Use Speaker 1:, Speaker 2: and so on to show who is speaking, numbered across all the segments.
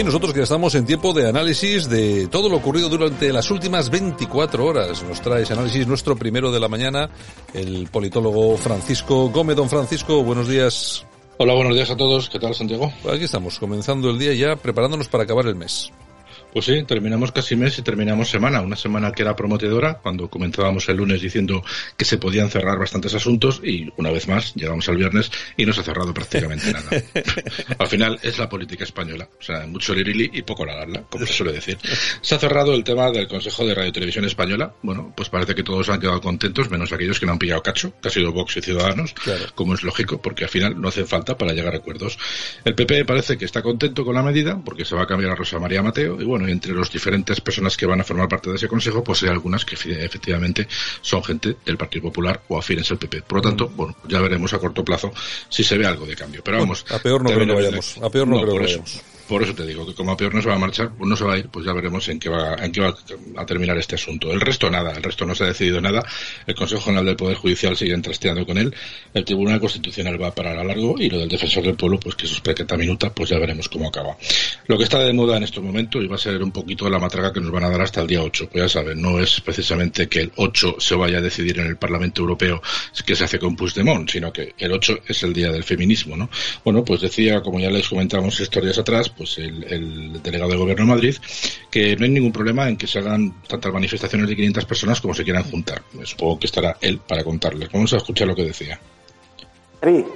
Speaker 1: Y nosotros que estamos en tiempo de análisis de todo lo ocurrido durante las últimas 24 horas. Nos trae ese análisis nuestro primero de la mañana, el politólogo Francisco Gómez. Don Francisco, buenos días.
Speaker 2: Hola, buenos días a todos. ¿Qué tal, Santiago?
Speaker 1: Aquí estamos, comenzando el día ya, preparándonos para acabar el mes.
Speaker 2: Pues sí, terminamos casi mes y terminamos semana. Una semana que era prometedora, cuando comenzábamos el lunes diciendo que se podían cerrar bastantes asuntos y una vez más llegamos al viernes y no se ha cerrado prácticamente nada. Al final es la política española. O sea, mucho lirili y poco la larla, como se suele decir. Se ha cerrado el tema del Consejo de Radio y Televisión Española. Bueno, pues parece que todos han quedado contentos, menos aquellos que no han pillado cacho, que ha sido Vox y Ciudadanos, como es lógico, porque al final no hace falta para llegar a acuerdos. El PP parece que está contento con la medida, porque se va a cambiar a Rosa María Mateo, y bueno, entre las diferentes personas que van a formar parte de ese consejo, pues hay algunas que efectivamente son gente del Partido Popular o afines al PP. Por lo tanto, mm. bueno, ya veremos a corto plazo si se ve algo de cambio. Pero vamos.
Speaker 1: a peor no creo que vayamos. A peor no, creo que vayamos.
Speaker 2: Por eso te digo que como a peor no se va a marchar, pues no se va a ir, pues ya veremos en qué va, en qué va a terminar este asunto. El resto nada, el resto no se ha decidido nada. El Consejo General del Poder Judicial sigue trasteando con él. El Tribunal Constitucional va para a largo y lo del Defensor del Pueblo, pues que eso es prequeta minuta, pues ya veremos cómo acaba. Lo que está de moda en estos momentos y va a ser un poquito la matraca que nos van a dar hasta el día 8. Pues ya saben, no es precisamente que el 8 se vaya a decidir en el Parlamento Europeo que se hace con Puigdemont, sino que el 8 es el día del feminismo, ¿no? Bueno, pues decía, como ya les comentamos historias atrás, pues el delegado del Gobierno de Madrid, que no hay ningún problema en que se hagan tantas manifestaciones de 500 personas como se quieran juntar. Supongo que estará él para contarles. Vamos a escuchar lo que decía.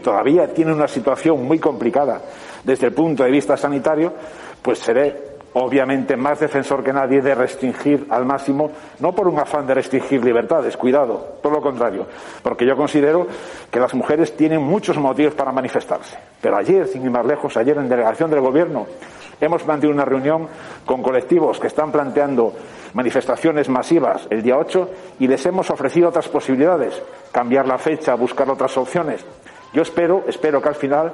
Speaker 3: Todavía tiene una situación muy complicada desde el punto de vista sanitario, pues seré obviamente más defensor que nadie de restringir al máximo, no por un afán de restringir libertades, cuidado, todo lo contrario, porque yo considero que las mujeres tienen muchos motivos para manifestarse. Pero ayer, sin ir más lejos, ayer en delegación del Gobierno, Hemos mantenido una reunión con colectivos que están planteando manifestaciones masivas el día 8 y les hemos ofrecido otras posibilidades, cambiar la fecha, buscar otras opciones. Yo espero, espero que al final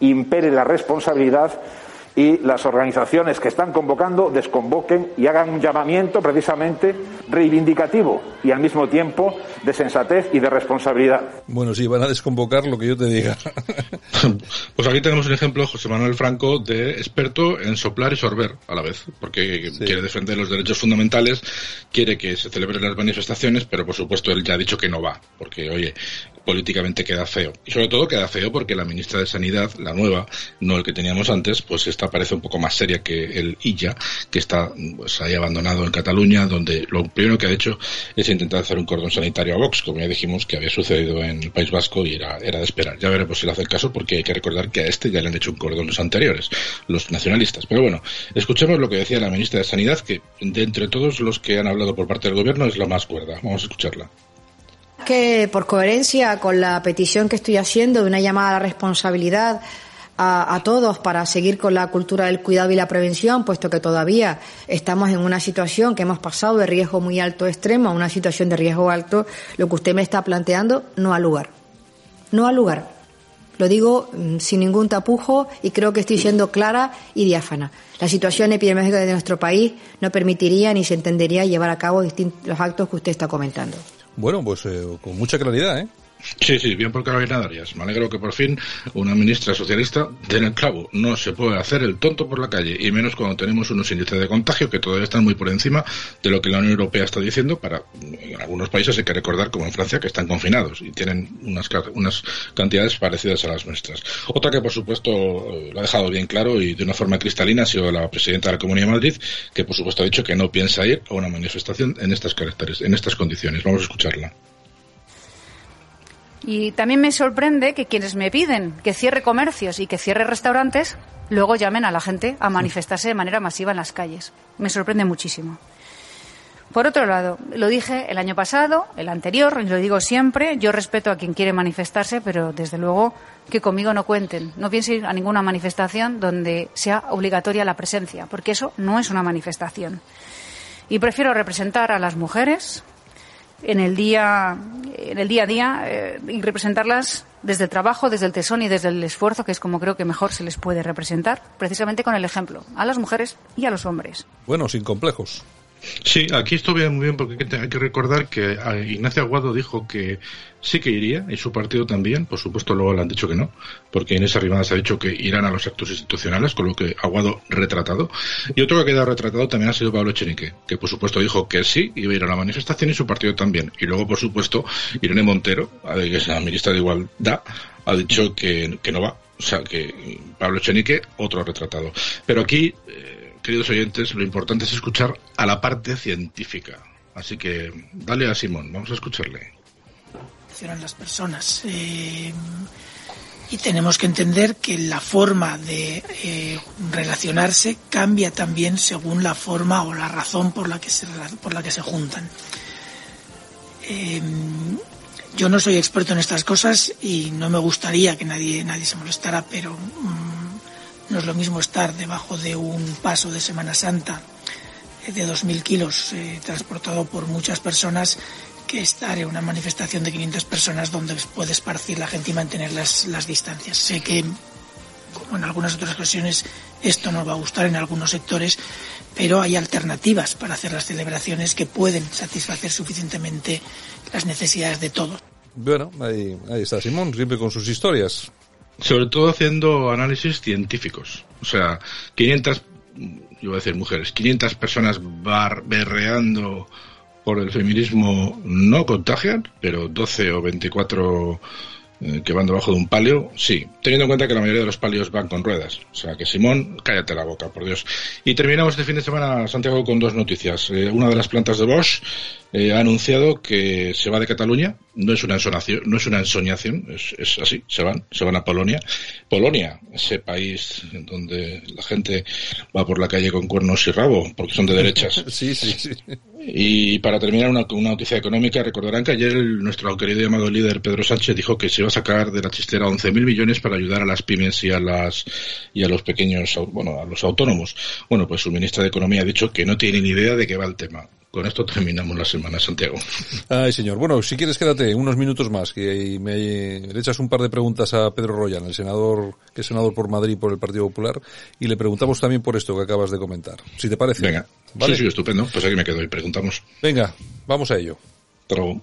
Speaker 3: impere la responsabilidad y las organizaciones que están convocando desconvoquen y hagan un llamamiento precisamente reivindicativo y al mismo tiempo de sensatez y de responsabilidad.
Speaker 1: Bueno, sí, van a desconvocar lo que yo te diga.
Speaker 2: pues aquí tenemos un ejemplo, José Manuel Franco, de experto en soplar y sorber a la vez, porque quiere defender los derechos fundamentales, quiere que se celebren las manifestaciones, pero por supuesto él ya ha dicho que no va, porque oye, políticamente queda feo. Y sobre todo queda feo porque la ministra de Sanidad, la nueva, no el que teníamos antes, pues esta parece un poco más seria que el IJA, que está pues, ahí abandonado en Cataluña, donde lo primero que ha hecho es intentar hacer un cordón sanitario a Vox, como ya dijimos que había sucedido en el País Vasco y era, era de esperar. Ya veremos si le hace el caso porque hay que recordar que a este ya le han hecho un cordón los anteriores, los nacionalistas. Pero bueno, escuchemos lo que decía la ministra de Sanidad, que de entre todos los que han hablado por parte del gobierno es la más cuerda. Vamos a escucharla
Speaker 4: que por coherencia con la petición que estoy haciendo de una llamada a la responsabilidad a, todos para seguir con la cultura del cuidado y la prevención, puesto que todavía estamos en una situación que hemos pasado de riesgo muy alto extremo a una situación de riesgo alto, lo que usted me está planteando no ha lugar. No ha lugar. Lo digo mm, sin ningún tapujo y creo que estoy siendo clara y diáfana. La situación epidemiológica de nuestro país no permitiría ni se entendería llevar a cabo los actos que usted está comentando.
Speaker 1: Bueno, pues eh, con mucha claridad, ¿eh?
Speaker 2: Sí, sí, bien por Carolina Darias. Me alegro que por fin una ministra socialista den el clavo. No se puede hacer el tonto por la calle, y menos cuando tenemos unos índices de contagio que todavía están muy por encima de lo que la Unión Europea está diciendo. Para en algunos países hay que recordar, como en Francia, que están confinados y tienen unas, unas cantidades parecidas a las nuestras. Otra que, por supuesto, lo ha dejado bien claro y de una forma cristalina ha sido la presidenta de la Comunidad de Madrid, que, por supuesto, ha dicho que no piensa ir a una manifestación en estas caracteres, en estas condiciones. Vamos a escucharla.
Speaker 5: Y también me sorprende que quienes me piden que cierre comercios y que cierre restaurantes, luego llamen a la gente a manifestarse de manera masiva en las calles. Me sorprende muchísimo. Por otro lado, lo dije el año pasado, el anterior, y lo digo siempre, yo respeto a quien quiere manifestarse, pero desde luego que conmigo no cuenten. No piensen ir a ninguna manifestación donde sea obligatoria la presencia, porque eso no es una manifestación. Y prefiero representar a las mujeres, en el día, en el día a día eh, y representarlas desde el trabajo, desde el tesón y desde el esfuerzo, que es como creo que mejor se les puede representar, precisamente con el ejemplo, a las mujeres y a los hombres.
Speaker 1: Bueno, sin complejos.
Speaker 2: Sí, aquí esto muy bien porque hay que recordar que Ignacio Aguado dijo que sí que iría y su partido también. Por supuesto, luego le han dicho que no, porque Inés Arrimadas ha dicho que irán a los actos institucionales, con lo que Aguado retratado. Y otro que ha quedado retratado también ha sido Pablo Echenique, que por supuesto dijo que sí iba a ir a la manifestación y su partido también. Y luego, por supuesto, Irene Montero, que es la ministra de Igualdad, ha dicho que, que no va. O sea, que Pablo Echenique, otro retratado. Pero aquí. Eh, queridos oyentes, lo importante es escuchar a la parte científica. Así que dale a Simón, vamos a escucharle.
Speaker 6: Las personas. Eh, y tenemos que entender que la forma de eh, relacionarse cambia también según la forma o la razón por la que se, por la que se juntan. Eh, yo no soy experto en estas cosas y no me gustaría que nadie, nadie se molestara, pero mm, no es lo mismo estar debajo de un paso de Semana Santa eh, de 2.000 kilos eh, transportado por muchas personas que estar en una manifestación de 500 personas donde puede esparcir la gente y mantener las, las distancias. Sé que, como en algunas otras ocasiones, esto no va a gustar en algunos sectores, pero hay alternativas para hacer las celebraciones que pueden satisfacer suficientemente las necesidades de todos.
Speaker 1: Bueno, ahí está Simón, siempre con sus historias.
Speaker 2: Sobre todo haciendo análisis científicos. O sea, 500, yo voy a decir mujeres, 500 personas bar, berreando por el feminismo no contagian, pero 12 o 24 eh, que van debajo de un palio, sí, teniendo en cuenta que la mayoría de los palios van con ruedas. O sea que Simón, cállate la boca, por Dios. Y terminamos este fin de semana, Santiago, con dos noticias. Eh, una de las plantas de Bosch eh, ha anunciado que se va de Cataluña. No es una ensonación, no es una ensoñación, es, es, así, se van, se van a Polonia. Polonia, ese país donde la gente va por la calle con cuernos y rabo, porque son de derechas.
Speaker 1: sí, sí, sí.
Speaker 2: Y para terminar, una, noticia económica, recordarán que ayer nuestro querido llamado líder Pedro Sánchez dijo que se iba a sacar de la chistera 11.000 millones para ayudar a las pymes y a las y a los pequeños, bueno, a los autónomos. Bueno, pues su ministra de Economía ha dicho que no tiene ni idea de qué va el tema. Con esto terminamos la semana, Santiago.
Speaker 1: Ay, señor. Bueno, si quieres, quédate unos minutos más, que me le echas un par de preguntas a Pedro Royan, el senador, que es senador por Madrid por el Partido Popular, y le preguntamos también por esto que acabas de comentar. Si te parece.
Speaker 2: Venga. Sí, sí, estupendo. Pues aquí me quedo y preguntamos.
Speaker 1: Venga, vamos a ello.
Speaker 2: Pero